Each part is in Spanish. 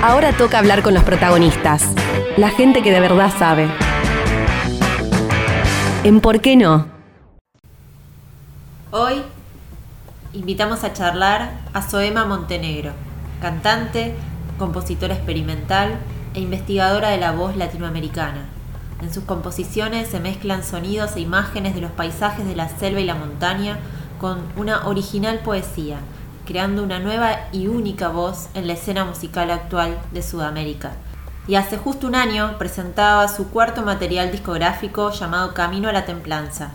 Ahora toca hablar con los protagonistas, la gente que de verdad sabe. ¿En por qué no? Hoy invitamos a charlar a Soema Montenegro, cantante, compositora experimental e investigadora de la voz latinoamericana. En sus composiciones se mezclan sonidos e imágenes de los paisajes de la selva y la montaña con una original poesía creando una nueva y única voz en la escena musical actual de Sudamérica. Y hace justo un año presentaba su cuarto material discográfico llamado Camino a la Templanza.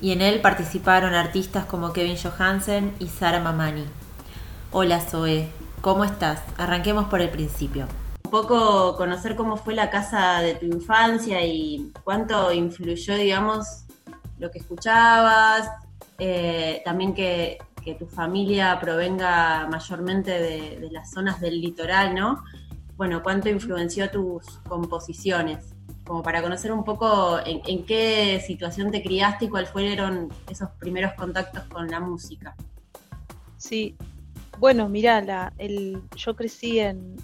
Y en él participaron artistas como Kevin Johansen y Sara Mamani. Hola Zoe, ¿cómo estás? Arranquemos por el principio. Un poco conocer cómo fue la casa de tu infancia y cuánto influyó, digamos, lo que escuchabas, eh, también que que tu familia provenga mayormente de, las zonas del litoral, ¿no? Bueno, ¿cuánto influenció tus composiciones? Como para conocer un poco en, qué situación te criaste y cuáles fueron esos primeros contactos con la música. Sí, bueno, mira, la, el, yo crecí en,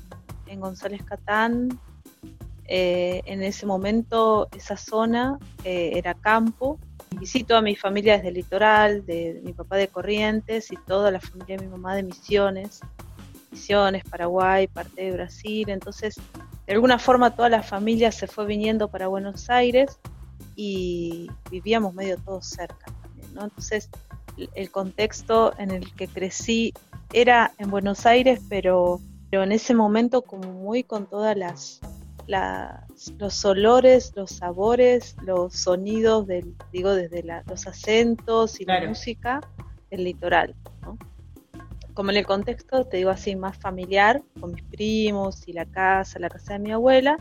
González Catán, eh, en ese momento esa zona eh, era campo, Visito a mi familia desde el litoral, de, mi papá de Corrientes y toda la familia de mi mamá de Misiones, Misiones, Paraguay, parte de Brasil. Entonces, de alguna forma toda la familia se fue viniendo para Buenos Aires y vivíamos medio todos cerca también, ¿no? Entonces, el contexto en el que crecí era en Buenos Aires, pero, pero en ese momento como muy con todas las los olores, los sabores, los sonidos, del, digo, desde los acentos y la música del litoral. Como en el contexto, te digo así, más familiar, con mis primos y la casa, la casa de mi abuela.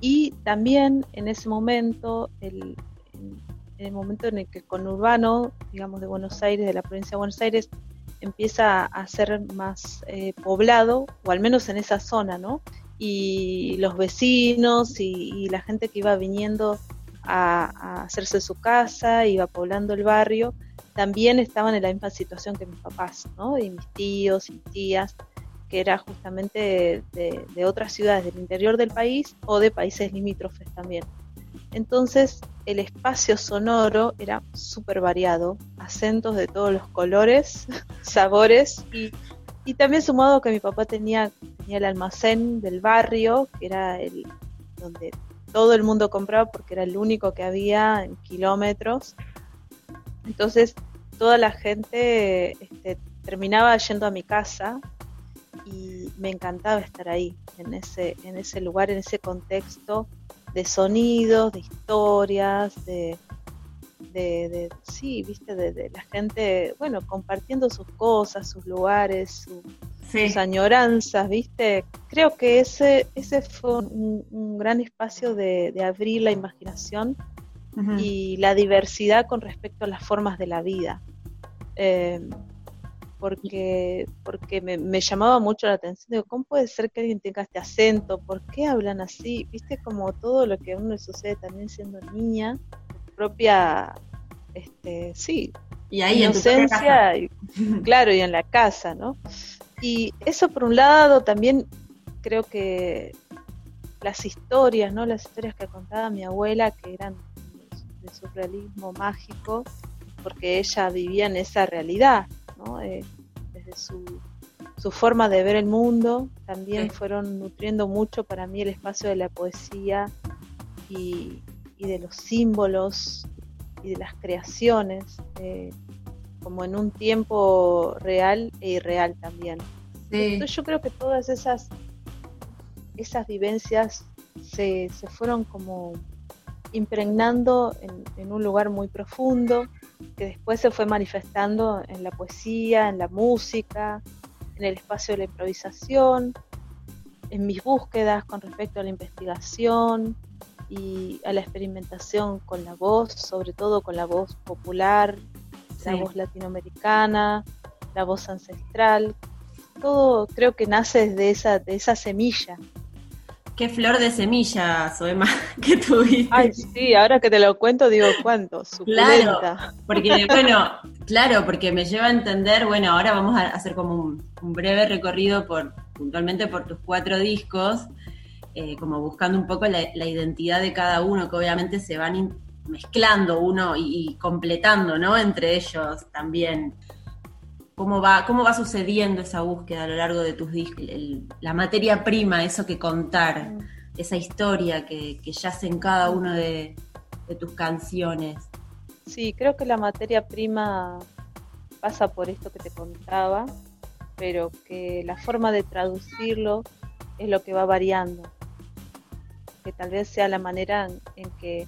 Y también en ese momento, el, en, el momento en el que el conurbano, digamos, de Buenos Aires, de la provincia de Buenos Aires, empieza a ser más eh, poblado, o al menos en esa zona, ¿no? Y los vecinos y, la gente que iba viniendo a, hacerse su casa, iba poblando el barrio, también estaban en la misma situación que mis papás, ¿no? Y mis tíos y tías, que era justamente de, otras ciudades del interior del país o de países limítrofes también. Entonces el espacio sonoro era súper variado, acentos de todos los colores, sabores y, y también sumado que mi papá tenía el almacén del barrio, que era el donde todo el mundo compraba porque era el único que había en kilómetros. Entonces toda la gente este, terminaba yendo a mi casa y me encantaba estar ahí, en ese, en ese lugar, en ese contexto de sonidos, de historias, de, de, sí, viste, de, la gente, bueno, compartiendo sus cosas, sus lugares, sus añoranzas, viste. Creo que ese, ese fue un, gran espacio de, abrir la imaginación y la diversidad con respecto a las formas de la vida. Em, porque, porque me, llamaba mucho la atención, digo, ¿cómo puede ser que alguien tenga este acento? ¿Por qué hablan así? Viste como todo lo que a uno le sucede también siendo niña, propia, este, sí, y ahí inocencia, y, claro, y en la casa, ¿no? Y eso por un lado también creo que las historias, ¿no? Las historias que contaba mi abuela, que eran de surrealismo mágico, porque ella vivía en esa realidad, ¿no? Eh, desde su, su, forma de ver el mundo, también fueron nutriendo mucho para mí el espacio de la poesía y, y de los símbolos y de las creaciones, eh, como en un tiempo real e irreal también. Entonces yo creo que todas esas, esas vivencias se, se fueron como impregnando en, en, un lugar muy profundo, que después se fue manifestando en la poesía, en la música, en el espacio de la improvisación, en mis búsquedas con respecto a la investigación, y a la experimentación con la voz, sobre todo con la voz popular, la voz latinoamericana, la voz ancestral. Todo creo que nace desde esa, de esa semilla. Qué flor de semilla, Soema, que tuviste. Ay, sí, ahora que te lo cuento digo cuánto, Claro, porque bueno, claro, porque me lleva a entender, bueno, ahora vamos a hacer como un, breve recorrido por puntualmente por tus cuatro discos, eh, como buscando un poco la, identidad de cada uno, que obviamente se van mezclando uno y, completando, ¿no? Entre ellos también. ¿Cómo va, ¿Cómo va sucediendo esa búsqueda a lo largo de tus discos? la materia prima, eso que contar, mm. esa historia que, que yace en cada una de, de tus canciones. Sí, creo que la materia prima pasa por esto que te contaba, pero que la forma de traducirlo es lo que va variando que tal vez sea la manera en, que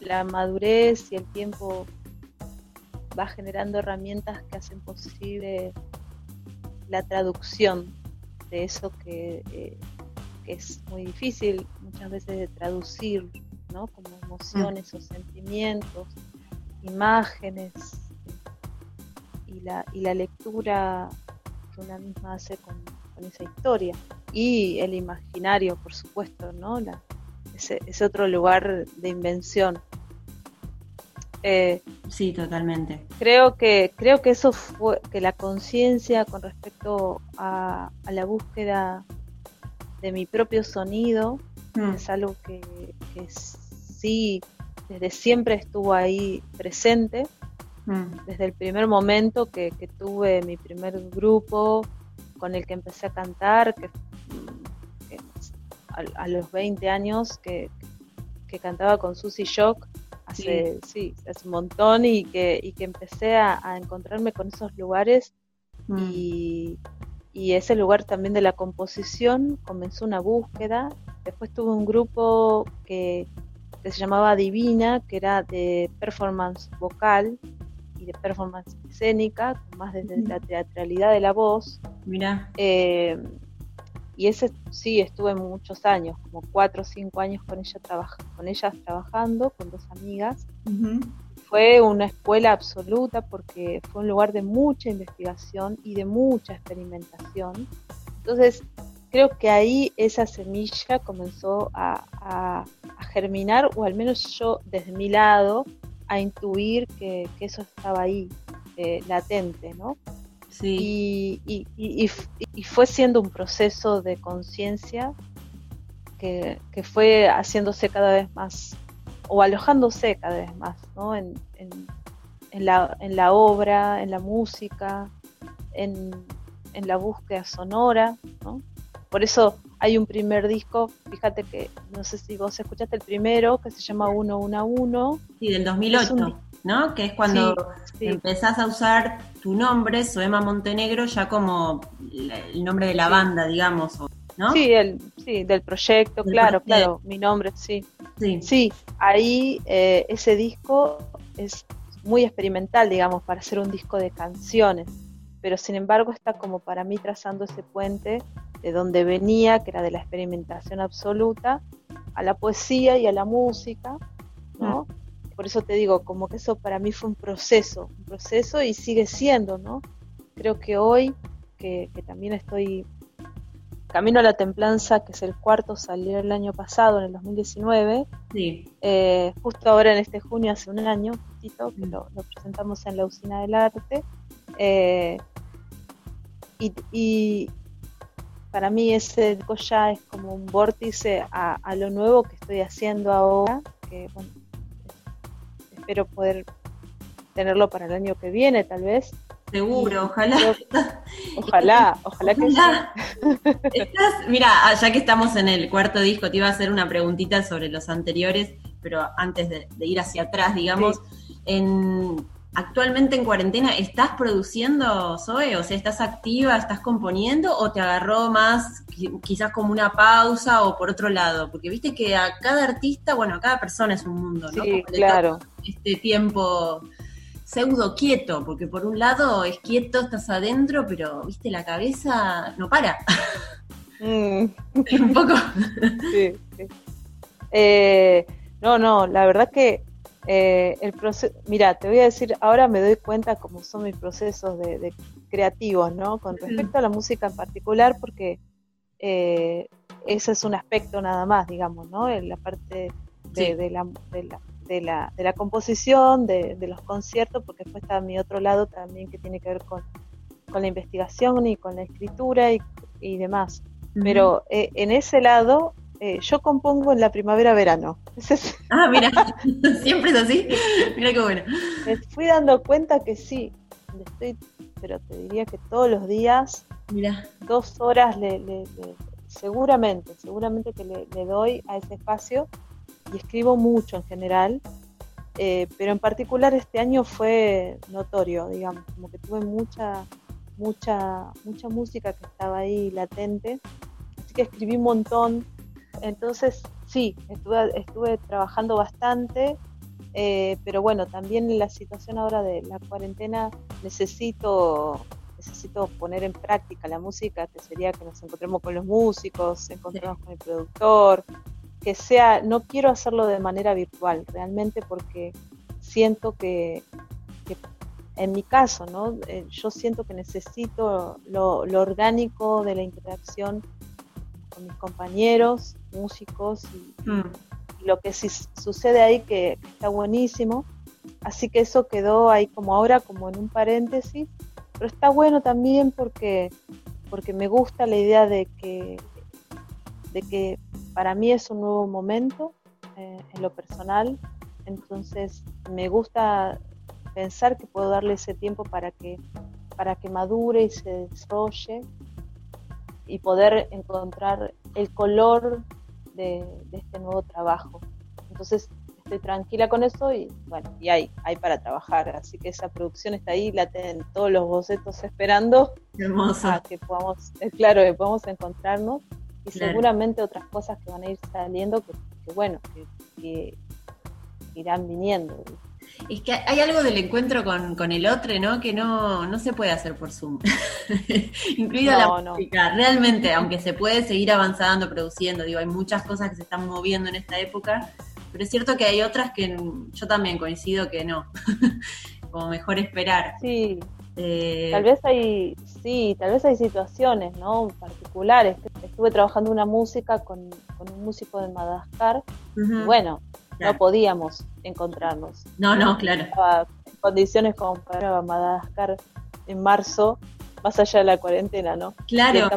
la madurez y el tiempo va generando herramientas que hacen posible la traducción de eso que, eh, es muy difícil muchas veces de traducir, ¿no? Como emociones o sentimientos, imágenes y la, y la lectura que una misma hace con, con esa historia. Y el imaginario, por supuesto, ¿no? La, ese, otro lugar de invención. Eh, sí, totalmente. Creo que, creo que eso fue, que la conciencia con respecto a, la búsqueda de mi propio sonido mm. es algo que, sí, desde siempre estuvo ahí presente. Mm. Desde el primer momento que, tuve mi primer grupo con el que empecé a cantar, que a, los 20 años que, cantaba con Susy Shock hace, sí. hace un montón y que, que empecé a, encontrarme con esos lugares mm. y, ese lugar también de la composición comenzó una búsqueda. Después tuve un grupo que, se llamaba Divina, que era de performance vocal y de performance escénica, más desde la teatralidad de la voz. Mira. Eh, y ese sí estuve muchos años, como cuatro o cinco años con ella con ellas trabajando, con dos amigas. Fue una escuela absoluta porque fue un lugar de mucha investigación y de mucha experimentación. Entonces, creo que ahí esa semilla comenzó a, germinar, o al menos yo desde mi lado, a intuir que, eso estaba ahí, eh, latente, ¿no? Y, y, fue siendo un proceso de conciencia que, fue haciéndose cada vez más, o alojándose cada vez más, ¿no? En, la, en la obra, en la música, en, la búsqueda sonora, ¿no? Por eso hay un primer disco, fíjate que, no sé si vos escuchaste el primero, que se llama Uno, Una, Uno. Sí, del 2008. ¿no? Que es cuando empezás a usar tu nombre, Soema Montenegro, ya como el nombre de la banda, digamos, ¿no? Sí, el, sí del proyecto, claro, claro, mi nombre, sí. Sí, sí ahí eh, ese disco es muy experimental, digamos, para hacer un disco de canciones, pero sin embargo está como para mí trazando ese puente de donde venía, que era de la experimentación absoluta, a la poesía y a la música, ¿no? Mm por eso te digo, como que eso para mí fue un proceso, un proceso y sigue siendo, ¿no? Creo que hoy, que, también estoy Camino a la Templanza, que es el cuarto, salió el año pasado, en el 2019. Sí. Eh, justo ahora en este junio, hace un año, que mm. lo, presentamos en la Usina del Arte. Eh, y, para mí ese ya es como un vórtice a, a, lo nuevo que estoy haciendo ahora, que bueno, espero poder tenerlo para el año que viene, tal vez. Seguro, ojalá. ojalá, ojalá que mira, ah, ya que estamos en el cuarto disco, te iba a hacer una preguntita sobre los anteriores, pero antes de, ir hacia atrás, digamos, en, actualmente en cuarentena, ¿estás produciendo, Zoe? O sea, ¿estás activa, estás componiendo o te agarró más quizás como una pausa o por otro lado? Porque viste que a cada artista, bueno, a cada persona es un mundo, ¿no? Sí, claro. Este tiempo pseudo quieto, porque por un lado es quieto, estás adentro, pero viste, la cabeza no para. Mm. un poco. sí, sí. Eh, no, no, la verdad que eh, el proceso, mira, te voy a decir, ahora me doy cuenta cómo son mis procesos de, creativos, ¿no? Con respecto a la música en particular, porque eh, ese es un aspecto nada más, digamos, ¿no? En la parte de, la, de, la, de, la, composición, de, los conciertos, porque después está mi otro lado también que tiene que ver con, la investigación y con la escritura y, y demás. Pero eh, en ese lado, eh, yo compongo en la primavera-verano. Ah, mira, siempre es así. Mira qué bueno. Me fui dando cuenta que sí, estoy, pero te diría que todos los días, mira. dos horas le, seguramente, seguramente que le, doy a ese espacio y escribo mucho en general. Eh, pero en particular este año fue notorio, digamos, como que tuve mucha, mucha, mucha música que estaba ahí latente, así que escribí un montón, entonces sí, estuve, estuve trabajando bastante, eh, pero bueno, también en la situación ahora de la cuarentena necesito necesito poner en práctica la música, que sería que nos encontremos con los músicos, encontremos con el productor, que sea, no quiero hacerlo de manera virtual, realmente porque siento que, en mi caso, ¿no? Eh, yo siento que necesito lo, orgánico de la interacción con mis compañeros, músicos y, mm. lo que sí sucede ahí que, está buenísimo. Así que eso quedó ahí como ahora, como en un paréntesis, pero está bueno también porque, porque me gusta la idea de que, de que para mí es un nuevo momento eh, en lo personal, entonces me gusta pensar que puedo darle ese tiempo para que, para que madure y se desarrolle y poder encontrar el color de, este nuevo trabajo. Entonces estoy tranquila con eso y bueno, y hay, hay para trabajar, así que esa producción está ahí, la tienen todos los bocetos esperando Hermosa. a que podamos, es claro, que podamos encontrarnos y seguramente otras cosas que van a ir saliendo que, bueno, que, irán viniendo. Es que hay algo del encuentro con, el otro, ¿no? Que no, no se puede hacer por Zoom. Incluida la música. Realmente, aunque se puede seguir avanzando, produciendo, digo, hay muchas cosas que se están moviendo en esta época, pero es cierto que hay otras que yo también coincido que no. Como mejor esperar. Sí. Eh, tal vez hay, sí, tal vez hay situaciones, ¿no? Particulares. Estuve trabajando una música con, un músico de Madagascar. bueno, no podíamos encontrarnos. No, no, claro. En condiciones como para Madagascar en marzo, más allá de la cuarentena, ¿no? Claro.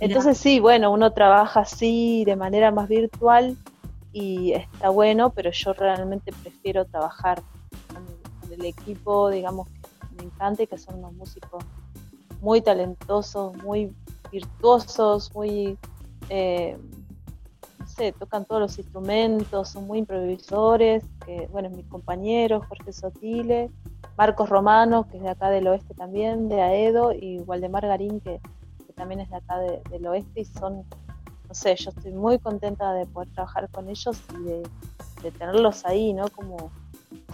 Entonces sí, bueno, uno trabaja así de manera más virtual y está bueno, pero yo realmente prefiero trabajar con el equipo, digamos, me encanta y que son unos músicos muy talentosos, muy virtuosos, muy, eh, tocan todos los instrumentos, son muy improvisadores, que, bueno, mis compañeros, Jorge Sotile, Marcos Romano, que es de acá del oeste también, de Aedo, y Waldemar Garín, que, también es de acá del oeste, y son, no sé, yo estoy muy contenta de poder trabajar con ellos y de, de tenerlos ahí, ¿no? Como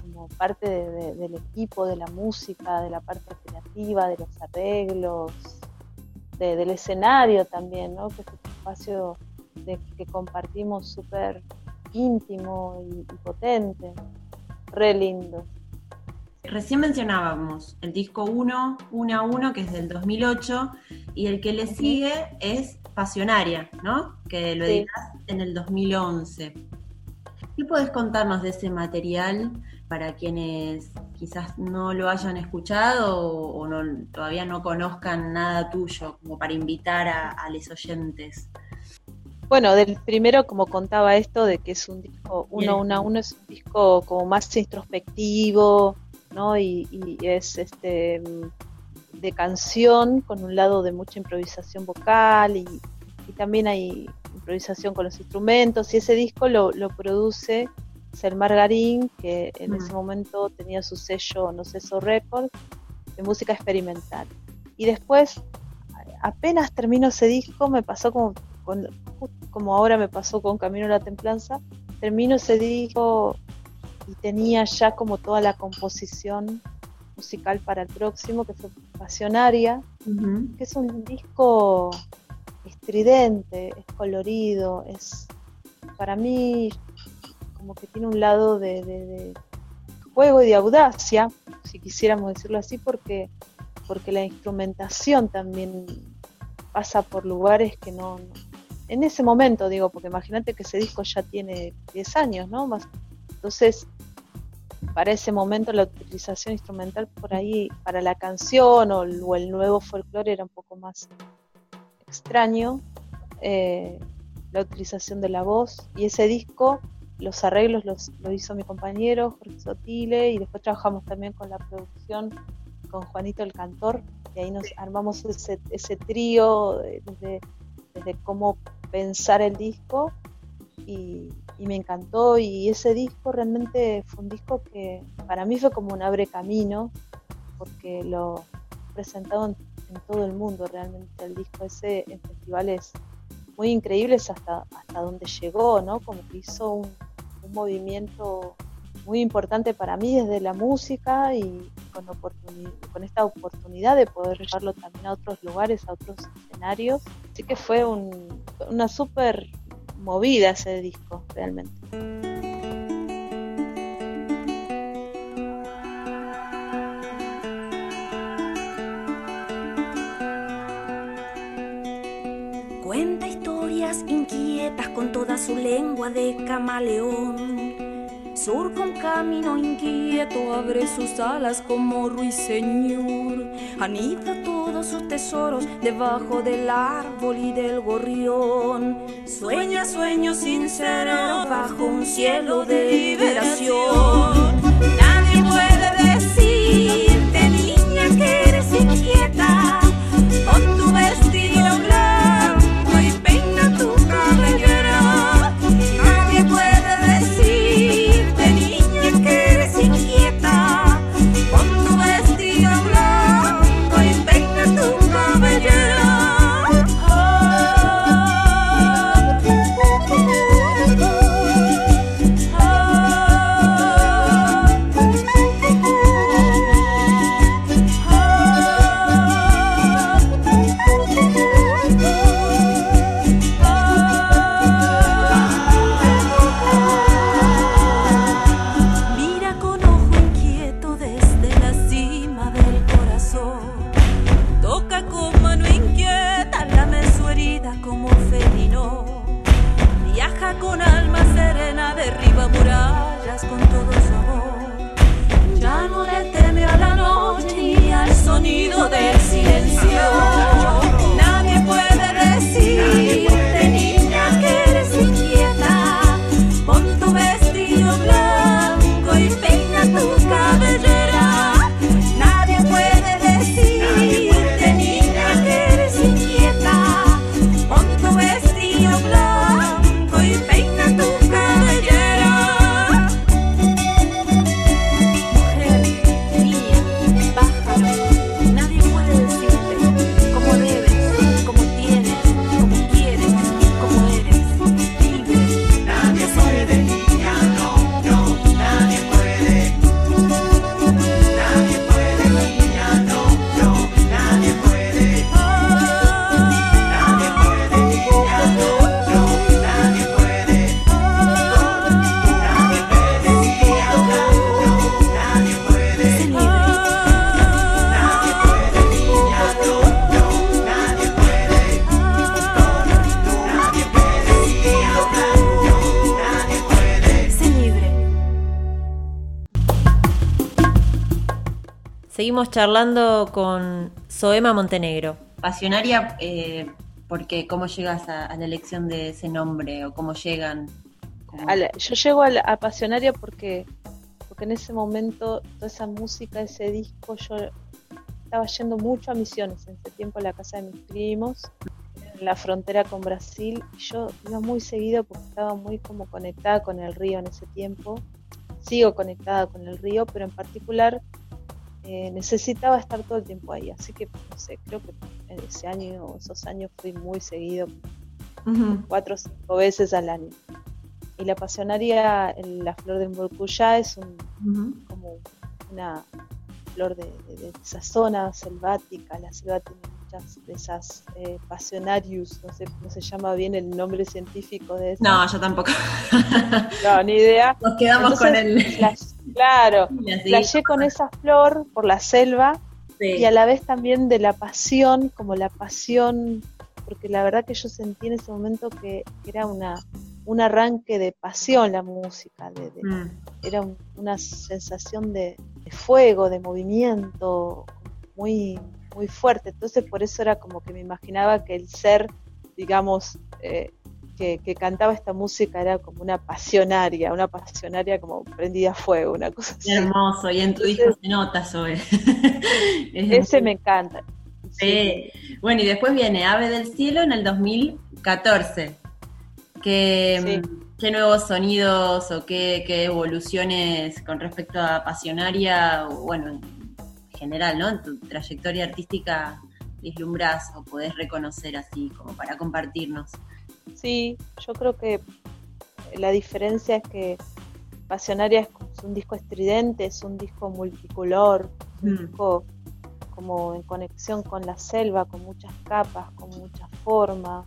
como parte del equipo, de la música, de la parte creativa, de los arreglos, del escenario también, ¿no? que es un espacio de, que compartimos súper íntimo y, potente, re lindo. Recién mencionábamos el disco 1, 1 a 1, que es del 2008, y el que le sigue es Pasionaria, ¿no? Que lo editas en el 2011. ¿Qué podés contarnos de ese material para quienes quizás no lo hayan escuchado o, todavía no conozcan nada tuyo, como para invitar a, los oyentes? Bueno, del primero, como contaba esto, de que es un disco uno, uno a uno, es un disco como más introspectivo, ¿no? Y, es este de canción, con un lado de mucha improvisación vocal y, también hay improvisación con los instrumentos, y ese disco lo, lo produce ser Margarín, que en ese mm. momento tenía su sello No Ceso Records de música experimental. Y después, apenas termino ese disco, me pasó como, como ahora me pasó con Camino a la Templanza, termino ese disco y tenía ya como toda la composición musical para el próximo, que fue Pasionaria, que es un disco estridente, es colorido, es para mí como que tiene un lado de, juego y de audacia, si quisiéramos decirlo así, porque, porque la instrumentación también pasa por lugares que no, en ese momento digo, porque imagínate que ese disco ya tiene 10 años, ¿no? Entonces, para ese momento la utilización instrumental por ahí, para la canción o, el nuevo folclore era un poco más extraño eh, la utilización de la voz y ese disco, los arreglos los, lo hizo mi compañero Jorge Sotile y después trabajamos también con la producción con Juanito el Cantor y ahí nos armamos ese, ese trío desde, desde cómo pensar el disco y, me encantó y ese disco realmente fue un disco que para mí fue como un abre camino porque lo presentado en, todo el mundo realmente el disco ese en festivales muy increíbles hasta, hasta donde llegó, ¿no? Como que hizo un, movimiento muy importante para mí desde la música y con, con esta oportunidad de poder llevarlo también a otros lugares, a otros escenarios. Así que fue una súper movida ese disco, realmente. con toda su lengua de camaleón. Surca un camino inquieto, abre sus alas como ruiseñor. Anida todos sus tesoros debajo del árbol y del gorrión. Sueña sueños sinceros bajo un cielo de liberación. Charlando con Soema Montenegro. Pasionaria, eh, porque cómo llegas a, a la elección de ese nombre o cómo llegan. Cómo- A la- yo llego a, la, a Pasionaria porque, porque en ese momento toda esa música, ese disco, yo estaba yendo mucho a Misiones en ese tiempo a la casa de mis primos, en la frontera con Brasil. y Yo iba muy seguido porque estaba muy como conectada con el río en ese tiempo. Sigo conectada con el río, pero en particular eh, necesitaba estar todo el tiempo ahí. Así que, no sé, creo que en ese año, esos años fui muy seguido cuatro o cinco veces al año. Y la pasionaria, el- la flor de Mburcuyá es un, como una flor de, de- de esa zona selvática. La selva muchas de esas eh, pasionarius, no sé cómo se llama bien el nombre científico de eso. No, yo tampoco. No, ni idea. Nos quedamos con Entonces, el. flash- claro, la flashé con esa flor por la selva Sí. y a la vez también de la pasión, como la pasión, porque la verdad que yo sentí en ese momento que era una un arranque de pasión la música, de, de- Mm. era un- una sensación de, de fuego, de movimiento, muy muy fuerte. Entonces por eso era como que me imaginaba que el ser, digamos, eh, que, cantaba esta música era como una pasionaria, una pasionaria como prendida a fuego, una cosa así. Hermoso, y en tu disco se nota, Zoe. ese me encanta. Sí. Bueno, y después viene Ave del Cielo en el 2014. ¿Qué, ¿Qué nuevos sonidos o qué, evoluciones con respecto a Pasionaria, o bueno, en general, ¿no? En tu trayectoria artística vislumbras o podés reconocer así como para compartirnos? Sí, yo creo que la diferencia es que Pasionaria es un disco estridente, es un disco multicolor, un mm. disco como en conexión con la selva, con muchas capas, con muchas formas.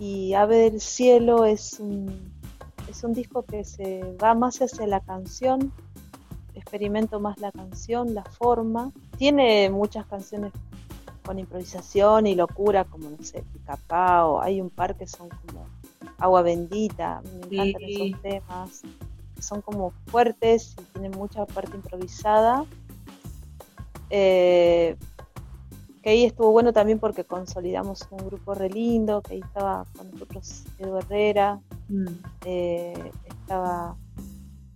Y Ave del Cielo es un, es un disco que se va más hacia la canción, experimento más la canción, la forma. Tiene muchas canciones con improvisación y locura, como no sé, Picapao, hay un par que son como Agua Bendita, me encantan esos temas, que son como fuertes y tienen mucha parte improvisada. Eh, que ahí estuvo bueno también porque consolidamos un grupo re lindo, que ahí estaba con nosotros Edu Herrera, mm. eh, estaba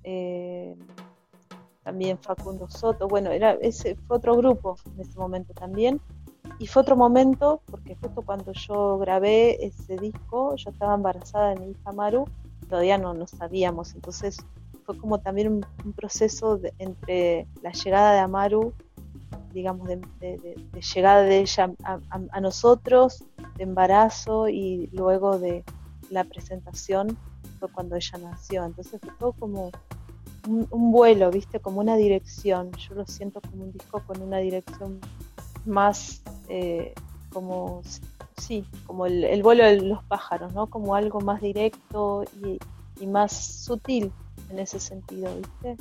eh, también Facundo Soto, bueno, era ese fue otro grupo en ese momento también, y fue otro momento, porque justo cuando yo grabé ese disco, yo estaba embarazada de mi hija Maru, todavía no, no sabíamos, entonces fue como también un, proceso entre la llegada de Amaru, digamos, de, llegada de ella a, nosotros, de embarazo y luego de la presentación, fue cuando ella nació. Entonces fue todo como un, vuelo, ¿viste? Como una dirección. Yo lo siento como un disco con una dirección más eh, como, sí, como el, vuelo de los pájaros, ¿no? Como algo más directo y, más sutil en ese sentido, ¿viste?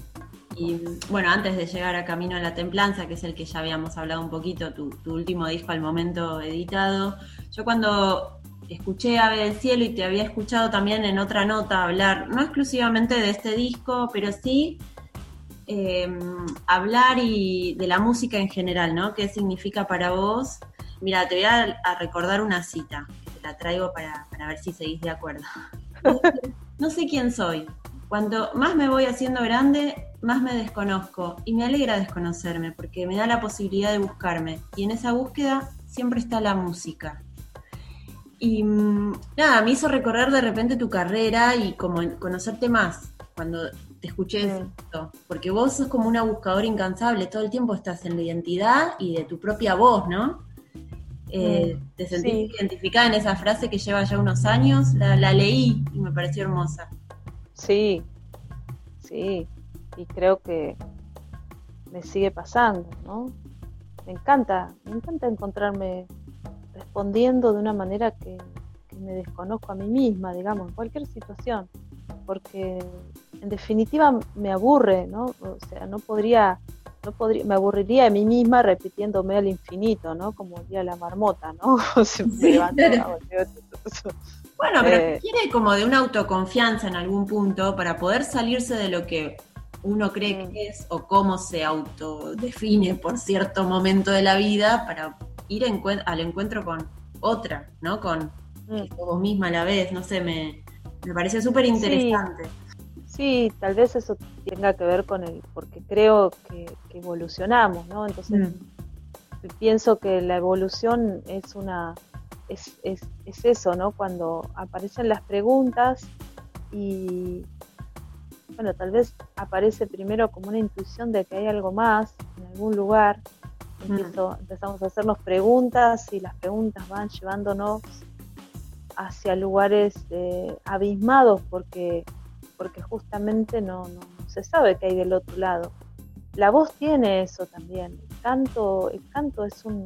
Y bueno, antes de llegar a Camino a la Templanza, que es el que ya habíamos hablado un poquito, tu, último disco al momento editado, yo cuando escuché Ave del Cielo y te había escuchado también en otra nota hablar, no exclusivamente de este disco, pero sí Em, hablar y de la música en general, ¿no? ¿Qué significa para vos? Mira, te voy a, recordar una cita, que te la traigo para, ver si seguís de acuerdo. no sé quién soy. Cuanto más me voy haciendo grande, más me desconozco y me alegra desconocerme porque me da la posibilidad de buscarme y en esa búsqueda siempre está la música. Y mm, nada, me hizo recorrer de repente tu carrera y como conocerte más. Cuando te escuché esto, porque vos sos como una buscadora incansable, todo el tiempo estás en la identidad y de tu propia voz, ¿no? Eh, ¿Te sentís identificada en esa frase que lleva ya unos años? La, leí y me pareció hermosa. Sí, sí, y creo que me sigue pasando, ¿no? Me encanta, me encanta encontrarme respondiendo de una manera que, que me desconozco a mí misma, digamos, en cualquier situación, porque en definitiva me aburre, ¿no? O sea, no podría, no podría, me aburriría a mí misma repitiéndome al infinito, ¿no? Como de la marmota, ¿no? bueno, pero eh, quiere como de una autoconfianza en algún punto para poder salirse de lo que uno cree mm. que es o cómo se autodefine por cierto momento de la vida para ir al encuentro con otra, ¿no? Con mm. vos misma a la vez, no sé, me, me parece súper interesante. Sí, tal vez eso tenga que ver con el, porque creo que, evolucionamos, ¿no? Entonces mm. pienso que la evolución es una, es, es, es, eso, ¿no? Cuando aparecen las preguntas y, bueno, tal vez aparece primero como una intuición de que hay algo más en algún lugar. Mm. Empezamos a hacernos preguntas y las preguntas van llevándonos hacia lugares eh, abismados porque porque justamente no, se sabe qué hay del otro lado. La voz tiene eso también. El canto, el canto es un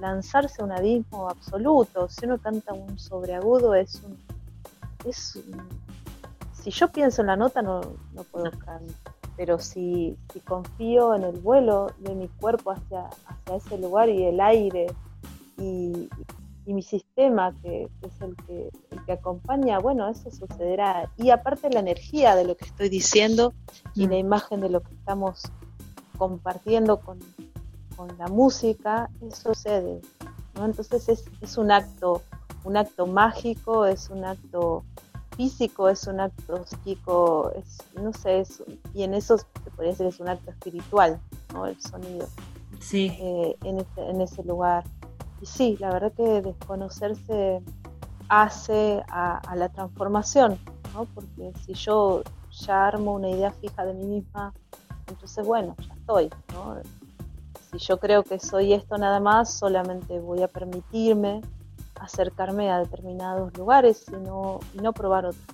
lanzarse a un abismo absoluto. Si uno canta un sobreagudo es un, es si yo pienso en la nota no, no puedo cantar. Pero si, si confío en el vuelo de mi cuerpo hacia, hacia ese lugar y el aire y, y mi sistema, que, es el que, el que acompaña, bueno, eso sucederá. Y aparte la energía de lo que estoy diciendo y la mm. imagen de lo que estamos compartiendo con, con la música, eso sucede. ¿no? Entonces es, es un acto, un acto mágico, es un acto físico, es un acto psíquico, es, no sé, es, y en eso se podría decir que es un acto espiritual, ¿no? El sonido. Sí. eh, en, ese, en ese lugar. Y sí, la verdad que desconocerse hace a, a la transformación, ¿no? Porque si yo ya armo una idea fija de mí misma, entonces bueno, ya estoy, ¿no? Si yo creo que soy esto nada más, solamente voy a permitirme acercarme a determinados lugares y no, y no probar otros.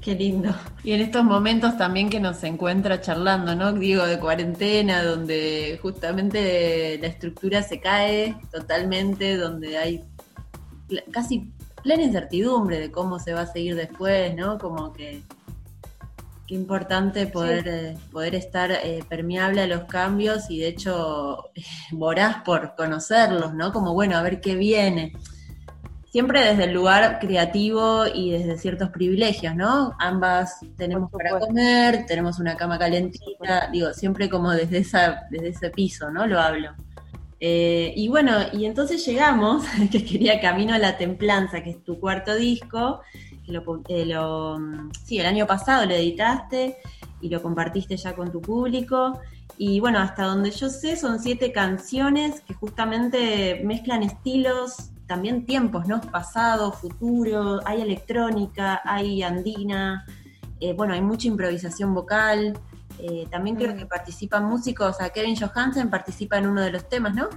Qué lindo. Y en estos momentos también que nos encuentra charlando, ¿no? Digo, de cuarentena, donde justamente la estructura se cae totalmente, donde hay casi plena incertidumbre de cómo se va a seguir después, ¿no? Como que qué importante poder, eh, poder estar eh, permeable a los cambios y de hecho voraz por conocerlos, ¿no? Como bueno, a ver qué viene siempre desde el lugar creativo y desde ciertos privilegios, ¿no? Ambas tenemos para comer, tenemos una cama calentita, digo, siempre como desde, esa, desde ese piso, ¿no? Lo hablo. Eh, y bueno, y entonces llegamos, que quería Camino a la Templanza, que es tu cuarto disco, lo, eh, lo- sí, el año pasado lo editaste y lo compartiste ya con tu público. Y bueno, hasta donde yo sé, son siete canciones que justamente mezclan estilos, también tiempos, ¿no? Pasado, futuro, hay electrónica, hay andina, eh, bueno, hay mucha improvisación vocal. eh, también creo Mm. que participan músicos, o sea, Kevin Johansen participa en uno de los temas, ¿no?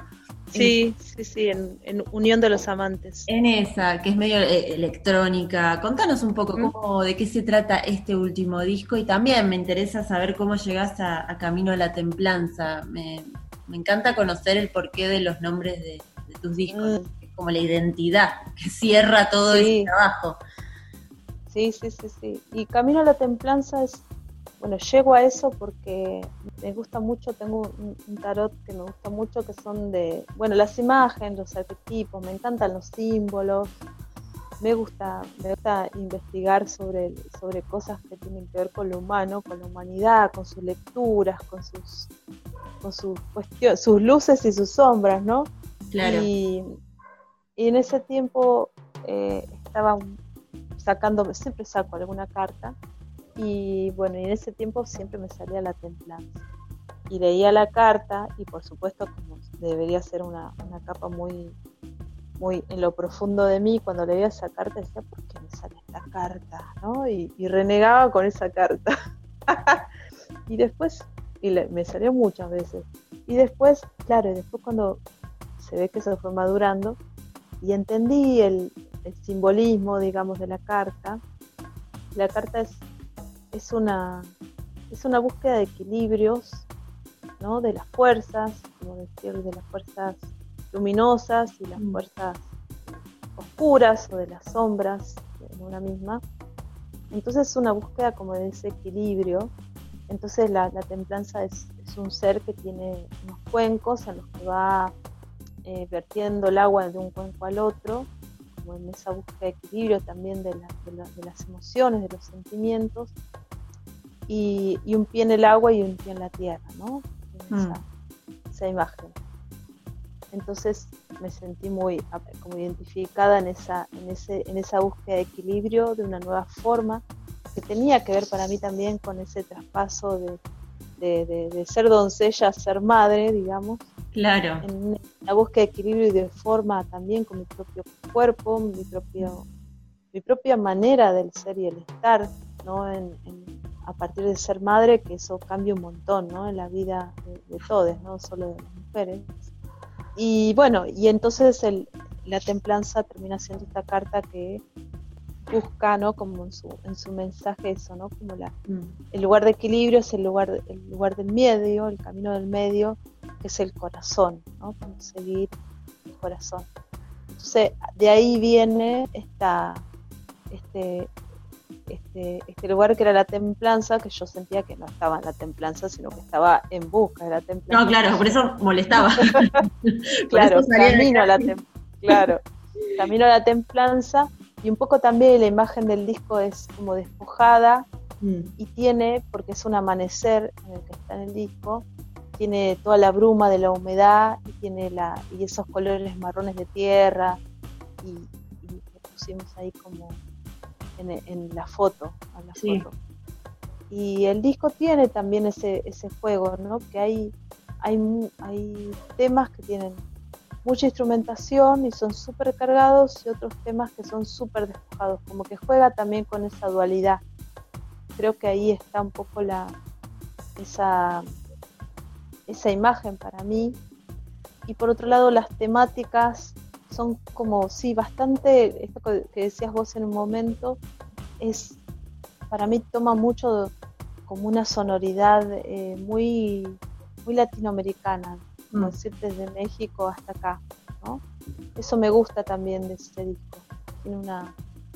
Sí, sí, sí, en, en Unión de los Amantes. En esa, que es medio eh, electrónica. Contanos un poco Mm. cómo, de qué se trata este último disco y también me interesa saber cómo llegás a, a Camino a la Templanza. Me, me encanta conocer el porqué de los nombres de, de tus discos. Mm. Es como la identidad que cierra todo Sí. ese trabajo. Sí, sí, sí, sí. Y Camino a la Templanza es, bueno, llego a eso porque me gusta mucho, tengo un, un tarot que me gusta mucho, que son de, bueno, las imágenes, los arquetipos, me encantan los símbolos, me gusta, me gusta investigar sobre, sobre cosas que tienen que ver con lo humano, con la humanidad, con sus lecturas, con sus, con sus cuestiones, sus luces y sus sombras, ¿no? Claro. Y, y en ese tiempo eh, estaba sacando, siempre saco alguna carta, y bueno, en ese tiempo siempre me salía la templanza. Y leía la carta, y por supuesto, como debería ser una, una capa muy, muy en lo profundo de mí, cuando leía esa carta decía, ¿por qué me sale esta carta? ¿no? Y, y renegaba con esa carta. y después, y le- me salió muchas veces. Y después, claro, y después cuando se ve que eso fue madurando y entendí el, el simbolismo, digamos, de la carta. La carta es, es, una, es una búsqueda de equilibrios, ¿no? De las fuerzas, como decir, de las fuerzas luminosas y las Mm. fuerzas oscuras o de las sombras en una misma. Entonces es una búsqueda como de ese equilibrio. Entonces la, la templanza es, es un ser que tiene unos cuencos en los que va eh, vertiendo el agua de un cuenco al otro, como en esa búsqueda de equilibrio también de, la- de la- de las emociones, de los sentimientos, y, y un pie en el agua y un pie en la tierra, ¿no? En Mm. esa, imagen. Entonces me sentí muy como identificada en esa, en, ese, en esa búsqueda de equilibrio, de una nueva forma, que tenía que ver para mí también con ese traspaso de, de- de- de ser doncella a ser madre, digamos, Claro. en la búsqueda de equilibrio y de forma también con mi propio cuerpo, mi propio mi propia manera del ser y el estar, ¿no? En, en- a partir de ser madre, que eso cambia un montón, ¿no? En la vida de, de todos, no solo de las mujeres. Y bueno, y entonces el- la templanza termina siendo esta carta que busca, ¿no? Como en su, en su mensaje eso, ¿no? Como la, Mm. el lugar de equilibrio es el lugar, el lugar del medio, el camino del medio, que es el corazón, ¿no? Como seguir el corazón. Entonces, de ahí viene esta, este, este, este lugar que era la templanza, que yo sentía que no estaba en la templanza, sino que estaba en busca de la templanza. No, claro, por eso molestaba. Claro, eso camino a la tem- claro, camino a la templanza y un poco también la imagen del disco es como despojada Mm. y tiene, porque es un amanecer en el que está en el disco, tiene toda la bruma de la humedad y tiene la y esos colores marrones de tierra y, y lo pusimos ahí como en, en la foto, la Sí. foto. Y el disco tiene también ese, ese juego, ¿no? Que hay, hay, hay temas que tienen mucha instrumentación y son súper cargados y otros temas que son súper despojados, como que juega también con esa dualidad. Creo que ahí está un poco la, esa, esa imagen para mí. Y por otro lado, las temáticas son como, sí, bastante, esto que decías vos en un momento, es, para mí toma mucho como una sonoridad eh, muy, muy latinoamericana, Mm. decir desde México hasta acá, ¿no? Eso me gusta también de este disco. Tiene una,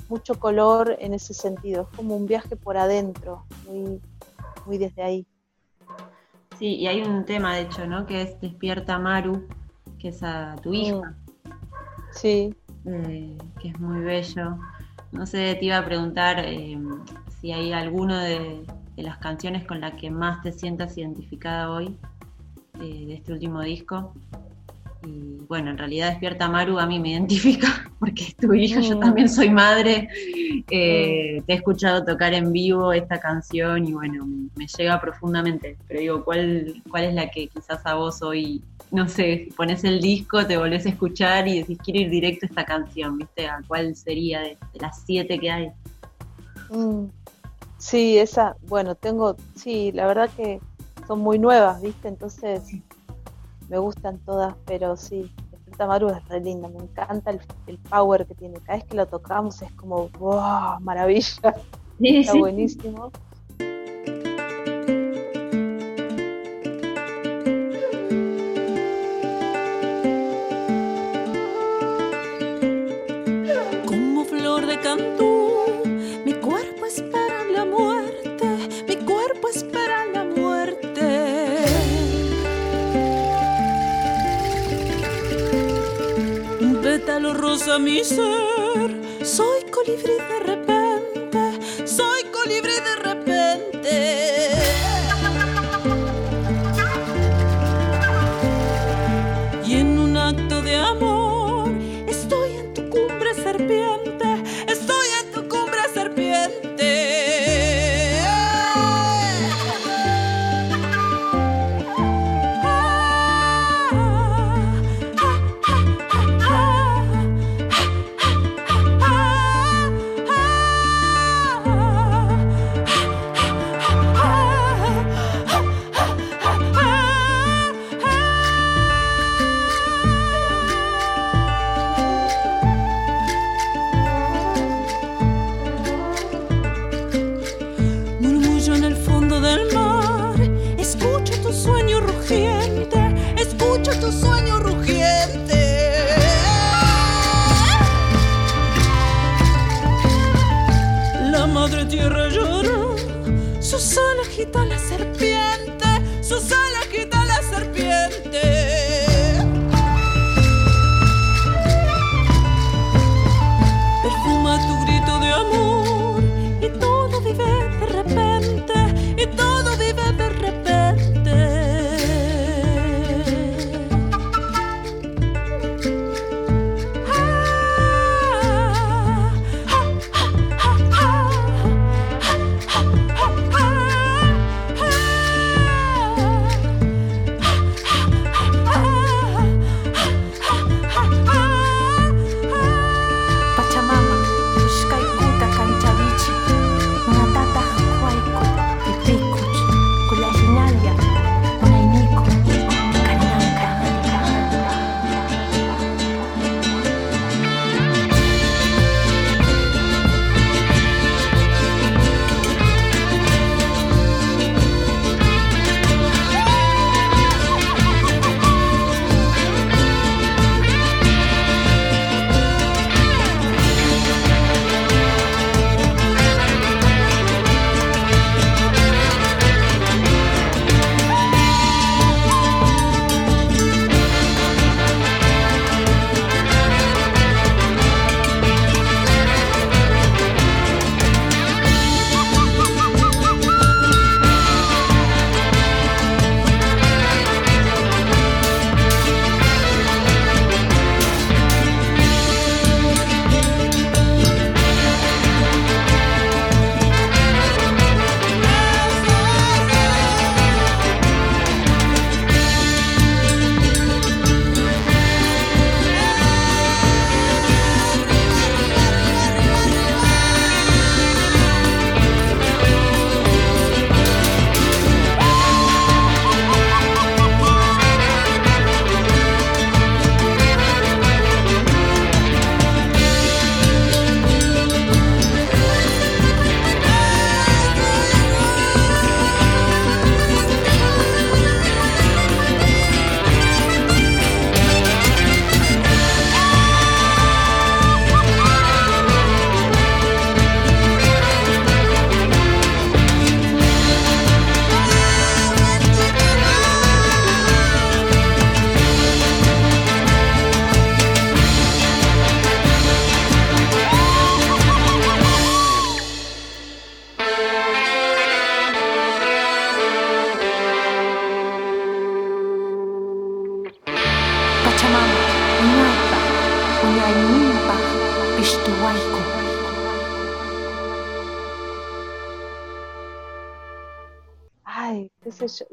mucho color en ese sentido, es como un viaje por adentro, muy, muy desde ahí. Sí, y hay un tema, de hecho, ¿no? Que es Despierta Maru, que es a tu hija, Sí, eh, que es muy bello. No sé, te iba a preguntar eh, si hay alguno de, de las canciones con la que más te sientas identificada hoy, eh, de este último disco. Y bueno, en realidad Despierta Maru a mí me identifica porque es tu hija, yo Mm. también soy madre. Eh, Te he escuchado tocar en vivo esta canción y bueno, me, llega profundamente. Pero digo, ¿cuál, ¿cuál es la que quizás a vos hoy, no sé, pones el disco, te volvés a escuchar y decís quiero ir directo a esta canción, ¿viste? ¿A cuál sería de, de las siete que hay? Mm, Sí, esa, bueno, tengo, sí, la verdad que son muy nuevas, ¿viste? Entonces me gustan todas, pero sí, Despierta Maru es re linda, me encanta el, el power que tiene. Cada vez que lo tocamos es como, ¡wow! Maravilla, está buenísimo. Como flor de cantú, Rosa mi ser, soy colibrí de repente,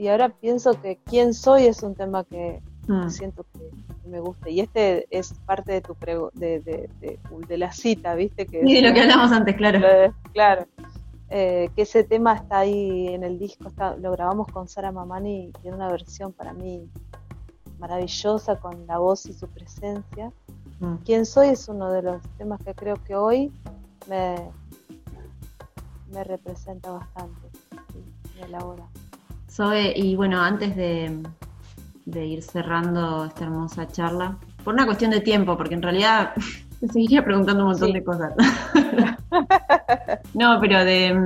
Y ahora pienso que quién soy es un tema que Mm. siento que, me gusta. Y este es parte de tu prego- de, de, de, de la cita, ¿viste? Que Sí, de lo que hablamos antes, claro. Claro. Eh, que ese tema está ahí en el disco, está, lo grabamos con Sara Mamani y tiene una versión para mí maravillosa con la voz y su presencia. Mm. Quién soy es uno de los temas que creo que hoy me, me representa bastante. sí, me elabora. Zoe, y bueno, antes de, de ir cerrando esta hermosa charla, por una cuestión de tiempo, porque en realidad te seguiría preguntando un montón Sí. de cosas. no, pero de,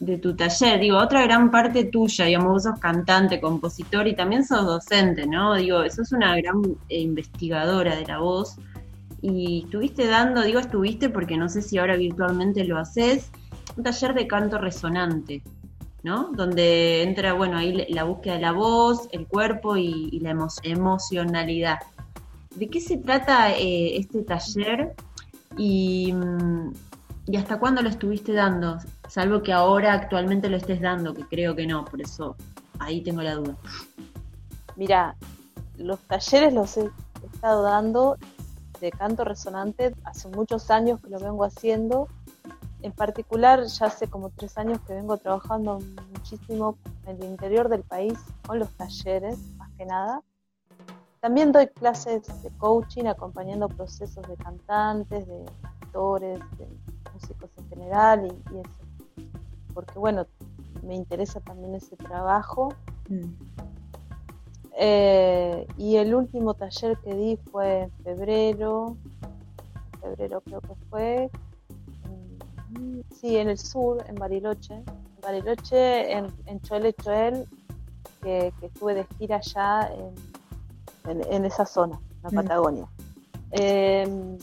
de tu taller, digo, otra gran parte tuya, digamos, vos sos cantante, compositor y también sos docente, ¿no? Digo, sos una gran eh, investigadora de la voz y estuviste dando, digo estuviste porque no sé si ahora virtualmente lo haces, un taller de canto resonante. ¿No? Donde entra, bueno, ahí la búsqueda de la voz, el cuerpo y, la emo- emocionalidad. ¿De qué se trata eh, este taller y, mm, y hasta cuándo lo estuviste dando? Salvo que ahora actualmente lo estés dando, que creo que no, por eso ahí tengo la duda. Mira, los talleres los he estado dando de canto resonante hace muchos años que lo vengo haciendo. En particular, ya hace como tres años que vengo trabajando muchísimo en el interior del país con los talleres, más que nada. También doy clases de coaching acompañando procesos de cantantes, de actores, de músicos en general y, y eso. Porque bueno, me interesa también ese trabajo. Eh, y el último taller que di fue en febrero, febrero creo que fue, mm, sí, en el sur, en Bariloche, en Bariloche, en, en Choel Choel, que, que estuve de gira allá en, en- en esa zona, en la Mm. Patagonia. Eh,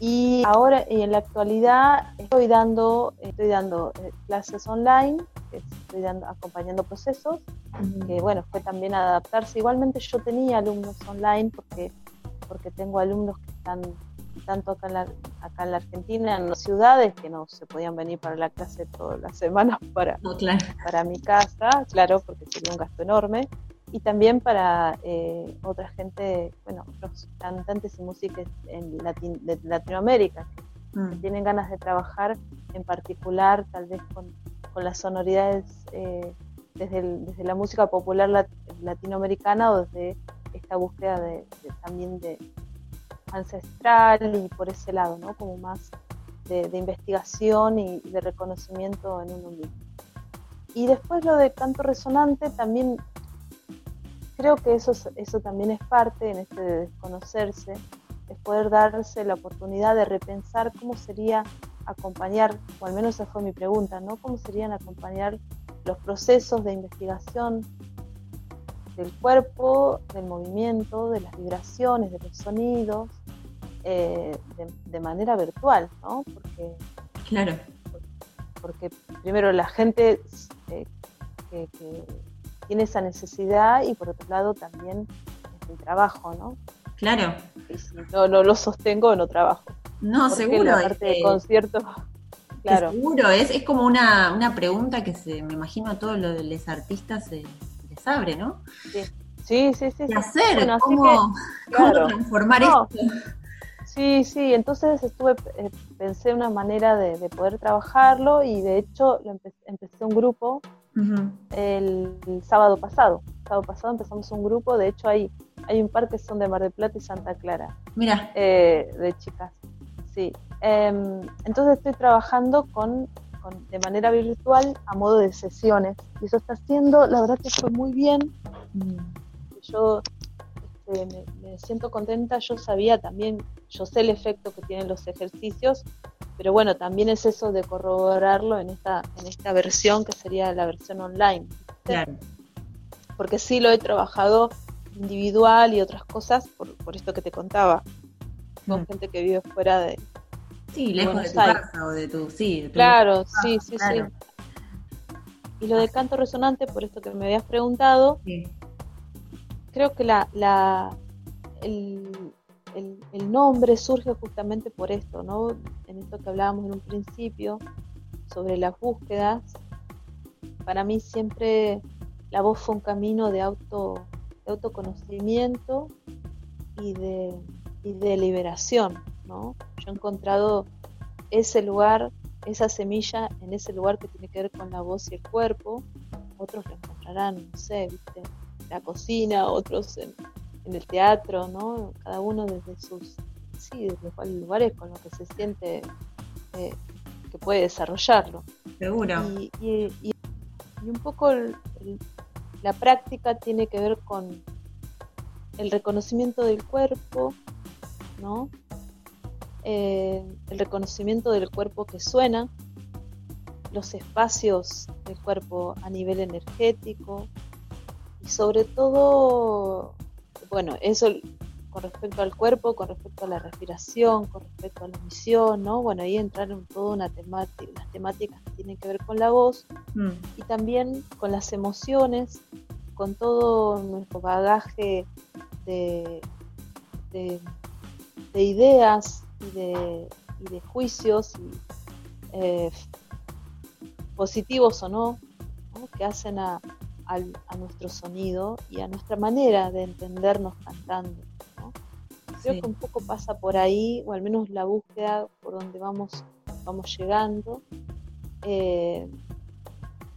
y ahora, y en la actualidad, estoy dando, estoy dando eh, clases online, estoy dando, acompañando procesos que bueno, fue también adaptarse. Igualmente yo tenía alumnos online porque, porque tengo alumnos que están tanto acá en, la, acá en la Argentina, en las ciudades, que no se podían venir para la clase todas las semanas para, No, claro. para mi casa, claro, porque sería un gasto enorme, y también para eh, otra gente, bueno, otros cantantes y músicos en Latin- de Latinoamérica, que Mm, tienen ganas de trabajar en particular tal vez con, con las sonoridades eh, desde, el- desde la música popular lat- latinoamericana o desde esta búsqueda de, de- también de ancestral y por ese lado, ¿no? Como más de, de investigación y de reconocimiento en uno mismo. Y después lo de canto resonante también creo que eso, es- eso también es parte en este de desconocerse, es poder darse la oportunidad de repensar cómo sería acompañar, o al menos esa fue mi pregunta, ¿no? ¿Cómo serían acompañar los procesos de investigación del cuerpo, del movimiento, de las vibraciones, de los sonidos, eh, de, de manera virtual, ¿no? Porque Claro. porque primero la gente eh, que, que tiene esa necesidad y por otro lado también es mi trabajo, ¿no? Claro. Y si no, no lo sostengo, no trabajo. No, Porque seguro. la parte de conciertos, que claro, seguro, es, es como una, una pregunta que se, me imagino a todos los, los artistas se, les abre, ¿no? sí, sí, sí. sí. ¿Qué hacer? Bueno, ¿Cómo, que, cómo claro. transformar No. esto? Sí, sí, entonces estuve, eh, pensé una manera de, de poder trabajarlo y de hecho lo empe- empecé un grupo el sábado pasado. El sábado pasado empezamos un grupo, de hecho hay, hay un par que son de Mar del Plata y Santa Clara. Mira, eh, de chicas. Sí. Em, entonces estoy trabajando con, con- de manera virtual a modo de sesiones. Y eso está haciendo, la verdad que fue muy bien. Yo este, me, me siento contenta. Yo sabía también, yo sé el efecto que tienen los ejercicios, pero bueno, también es eso de corroborarlo en esta, en esta versión que sería la versión online. claro. Porque sí lo he trabajado individual y otras cosas por, por esto que te contaba, con Mm. gente que vive fuera de, Sí, lejos de tu Aires. casa o de tu. Sí, de tu- Claro, sí, sí, claro. sí. Y lo de canto resonante, por esto que me habías preguntado, Sí. creo que la, la, el, el- el nombre surge justamente por esto, ¿no? En esto que hablábamos en un principio, sobre las búsquedas. Para mí siempre la voz fue un camino de, auto, de autoconocimiento y de, y de liberación, ¿no? Yo he encontrado ese lugar, esa semilla en ese lugar que tiene que ver con la voz y el cuerpo. Otros lo encontrarán, no sé, ¿viste? en la cocina, otros en, en el teatro, ¿no? Cada uno desde sus, sí, desde cuáles lugares con los que se siente eh, que puede desarrollarlo. Seguro. Y, y- y- y un poco el- el- la práctica tiene que ver con el reconocimiento del cuerpo, ¿no? Eh, el reconocimiento del cuerpo que suena, los espacios del cuerpo a nivel energético y sobre todo, bueno, eso con respecto al cuerpo, con respecto a la respiración, con respecto a la misión, ¿no? Bueno, ahí entrar en toda una temática, las temáticas que tienen que ver con la voz Mm, y también con las emociones, con todo nuestro bagaje de, de- de ideas y de, y de juicios y, eh, positivos o no, ¿no? que hacen a, al- a nuestro sonido y a nuestra manera de entendernos cantando. ¿no? Creo sí. que un poco pasa por ahí, o al menos la búsqueda por donde vamos, vamos llegando. Eh,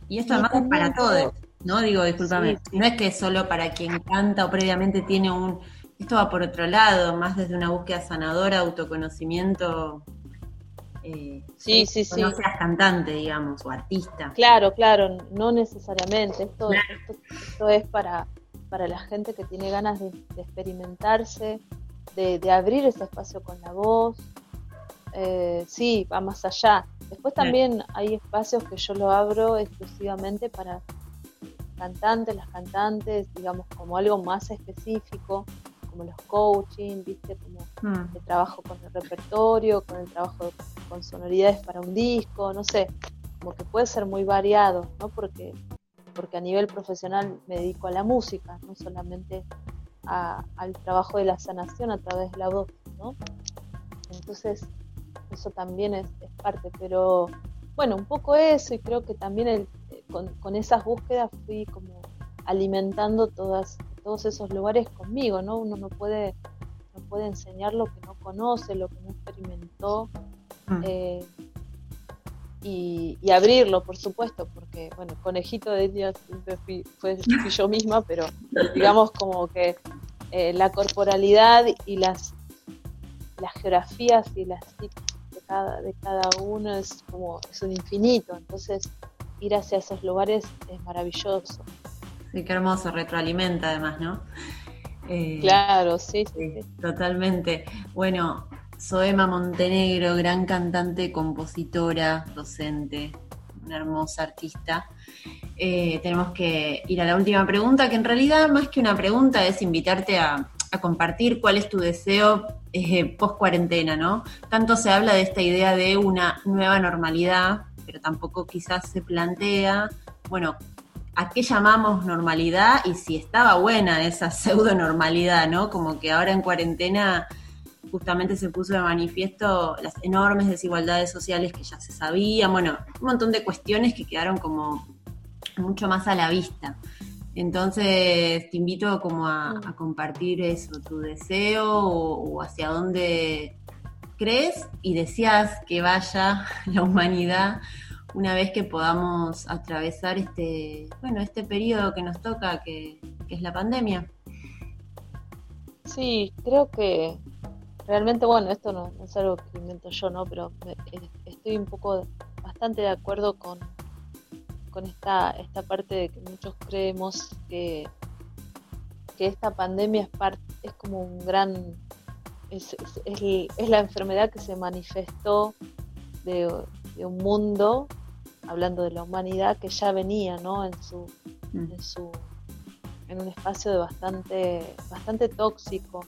Y esto Y además es para todos, ¿no? Digo, discúlpame, Sí, sí. no es que es solo para quien canta o previamente tiene un... Esto va por otro lado, más desde una búsqueda sanadora, autoconocimiento. Eh, Sí, sí, sí. No seas cantante, digamos, o artista. Claro, claro, no necesariamente. Esto, Claro. esto, esto es para, para la gente que tiene ganas de, de experimentarse, de, de abrir ese espacio con la voz. Eh, sí, va más allá. Después Claro. también hay espacios que yo lo abro exclusivamente para cantantes, las cantantes, digamos, como algo más específico, como los coaching, viste, como Mm, el trabajo con el repertorio, con el trabajo con sonoridades para un disco, no sé, como que puede ser muy variado, ¿no? Porque, porque a nivel profesional me dedico a la música, no solamente a- al trabajo de la sanación a través de la voz, ¿no? Entonces, eso también es, es parte, pero bueno, un poco eso y creo que también el, eh, con, con esas búsquedas fui como alimentando todas, todos esos lugares conmigo, ¿no? Uno no puede no puede enseñar lo que no conoce, lo que no experimentó, mm. eh, y, y abrirlo, por supuesto, porque, bueno, conejito de día siempre fui, fue, fui yo misma, pero digamos como que eh, la corporalidad y las, las geografías y las de cada, de cada uno es como, es un infinito, entonces ir hacia esos lugares es maravilloso. Sí, qué hermoso, retroalimenta además, ¿no? Eh, Claro, sí, sí, Sí, sí. totalmente. Bueno, Soema Montenegro, gran cantante, compositora, docente, una hermosa artista. Eh, tenemos que ir a la última pregunta, que en realidad más que una pregunta es invitarte a, a compartir cuál es tu deseo post cuarentena, ¿no? Tanto se habla de esta idea de una nueva normalidad, pero tampoco quizás se plantea, bueno, ¿a qué llamamos normalidad y si estaba buena esa pseudo normalidad, ¿no? Como que ahora en cuarentena justamente se puso de manifiesto las enormes desigualdades sociales que ya se sabían, bueno, un montón de cuestiones que quedaron como mucho más a la vista. Entonces te invito como a, a compartir eso, tu deseo o, o hacia dónde crees y deseas que vaya la humanidad una vez que podamos atravesar este, bueno, este periodo que nos toca, que, que es la pandemia. Sí, creo que realmente, bueno, esto no, es algo que invento yo, ¿no? Pero me- eh, estoy un poco bastante de acuerdo con, con esta, esta parte de que muchos creemos que, que esta pandemia es, par- es como un gran, es, es- es es la enfermedad que se manifestó de, de un mundo, hablando de la humanidad, que ya venía, ¿no? En su, Mm. en su en un espacio de bastante bastante tóxico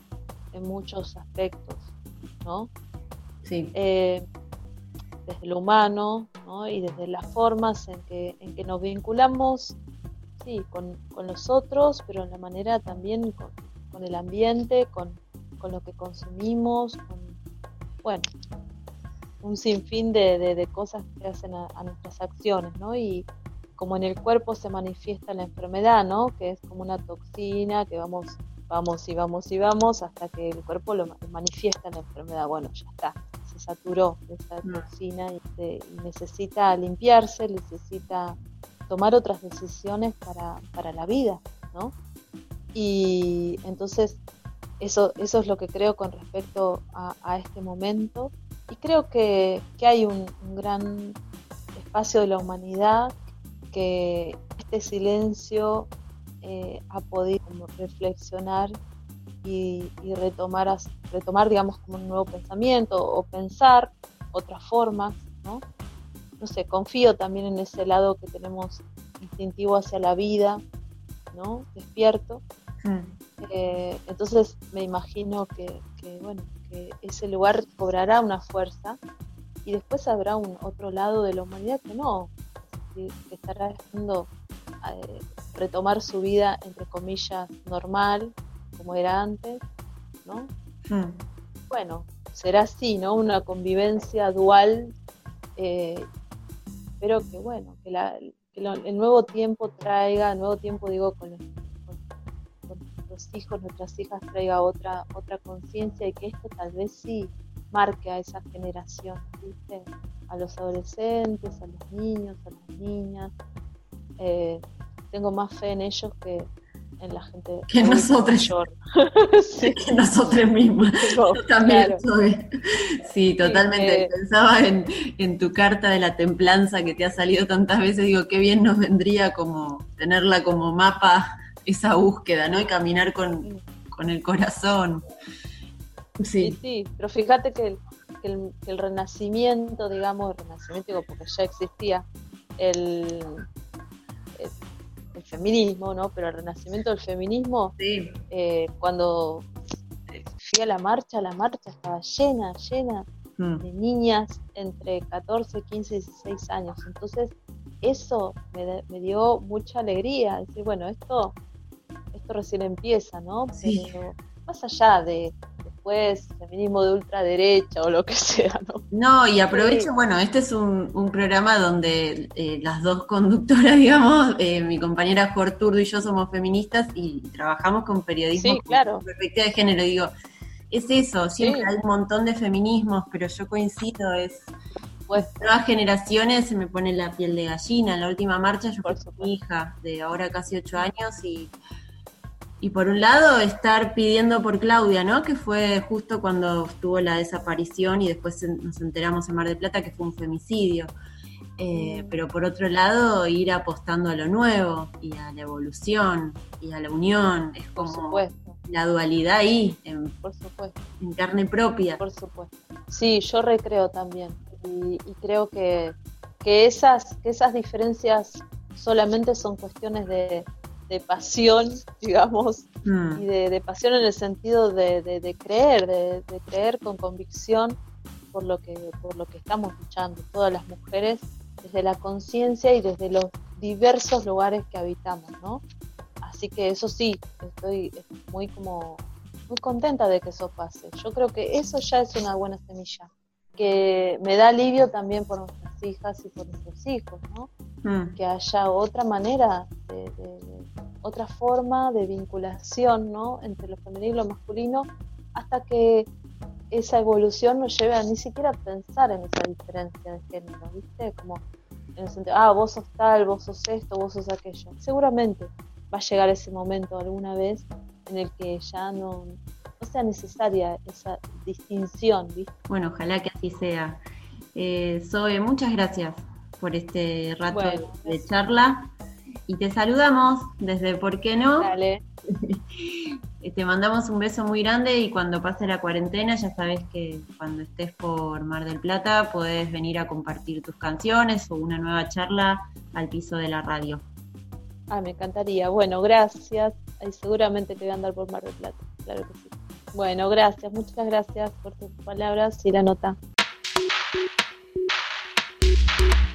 en muchos aspectos no Sí, Eh, desde lo humano ¿no? y desde las formas en que en que nos vinculamos sí con, con los otros pero en la manera también con, con el ambiente con, con lo que consumimos con bueno un sinfín de, de- de cosas que hacen a, a nuestras acciones ¿no? y, como en el cuerpo se manifiesta la enfermedad, ¿no? Que es como una toxina que vamos, vamos y vamos y vamos hasta que el cuerpo lo manifiesta la enfermedad. Bueno, ya está, se saturó de esa Mm. toxina y, se- y necesita limpiarse, necesita tomar otras decisiones para, para la vida, ¿no? Y entonces eso, eso es lo que creo con respecto a, a este momento. Y creo que, que hay un, un gran espacio de la humanidad que este silencio eh, ha podido reflexionar y, y retomar, retomar, digamos, como un nuevo pensamiento o pensar otras formas, ¿no? No sé, confío también en ese lado que tenemos instintivo hacia la vida, ¿no? Despierto. Mm. Eh, entonces me imagino que, que, bueno, que ese lugar cobrará una fuerza y después habrá un otro lado de la humanidad que no, que, que estará dejando eh, retomar su vida, entre comillas, normal, como era antes, ¿no? Mm. Bueno, será así, ¿no? Una convivencia dual, eh, pero que bueno, que, la- que lo- el nuevo tiempo traiga, el nuevo tiempo digo con, con nuestros hijos, nuestras hijas traiga otra, otra conciencia y que esto tal vez sí marque a esa generación, ¿viste? A los adolescentes, a los niños, a las niñas. Eh, tengo más fe en ellos que en la gente Que nosotros. mayor. sí, Que nosotros mismos. Yo también claro. soy. Sí, totalmente. eh, Pensaba en, en tu carta de la templanza que te ha salido tantas veces. Digo, qué bien nos vendría como tenerla como mapa, esa búsqueda, ¿no? Y caminar con, con el corazón. Sí, Sí. sí, pero fíjate que el, que el, que el renacimiento, digamos, el renacimiento, digo, porque ya existía el, el, el feminismo, ¿no? Pero el renacimiento del feminismo, Sí. eh, cuando fui a la marcha, la marcha estaba llena, llena Mm. de niñas entre 14, 15, 16 años. Entonces, eso me, me dio mucha alegría, decir, bueno, esto, esto recién empieza, ¿no? Sí. Pero más allá de después feminismo de ultraderecha o lo que sea, ¿no? No, y aprovecho, Sí. bueno, este es un, un programa donde eh, las dos conductoras, digamos, eh, mi compañera Jorturdo y yo somos feministas y trabajamos con periodismo Sí, claro. con perspectiva de género. Digo, es eso, siempre Sí. hay un montón de feminismos, pero yo coincido, es Pues, nuevas generaciones se me pone la piel de gallina. En la última marcha yo Por fui mi hija de ahora casi ocho años y, y por un lado estar pidiendo por Claudia, ¿no? Que fue justo cuando estuvo la desaparición y después nos enteramos en Mar del Plata que fue un femicidio. Eh, pero por otro lado ir apostando a lo nuevo y a la evolución y a la unión. Es por como supuesto, la dualidad ahí, en, por supuesto. en carne propia. Por supuesto. Sí, yo recreo también. Y, y creo que, que, esas, que esas diferencias solamente son cuestiones de, de pasión, digamos, Mm. y de, de pasión en el sentido de, de- de creer, de, de creer con convicción por lo que, por lo que estamos luchando, todas las mujeres, desde la conciencia y desde los diversos lugares que habitamos, ¿no? Así que eso sí, estoy muy como muy contenta de que eso pase. Yo creo que eso ya es una buena semilla, que me da alivio también por nuestras hijas y por nuestros hijos, ¿no? Mm. que haya otra manera, de, de- de- otra forma de vinculación ¿no? entre lo femenino y lo masculino, hasta que esa evolución nos lleve a ni siquiera pensar en esa diferencia de género, ¿viste? Como en el sentido, ah, vos sos tal, vos sos esto, vos sos aquello. Seguramente va a llegar ese momento alguna vez en el que ya no, no sea necesaria esa distinción, ¿viste? Bueno, ojalá que así sea. Eh, Zoe, muchas gracias por este rato Bueno, de charla. Y te saludamos desde ¿Por qué no? Dale, Te mandamos un beso muy grande y cuando pase la cuarentena ya sabes que cuando estés por Mar del Plata podés venir a compartir tus canciones o una nueva charla al piso de la radio. Ah, me encantaría. Bueno, gracias. Ahí seguramente te voy a andar por Mar del Plata. Claro que sí. Bueno, gracias. Muchas gracias por tus palabras y la nota. thank you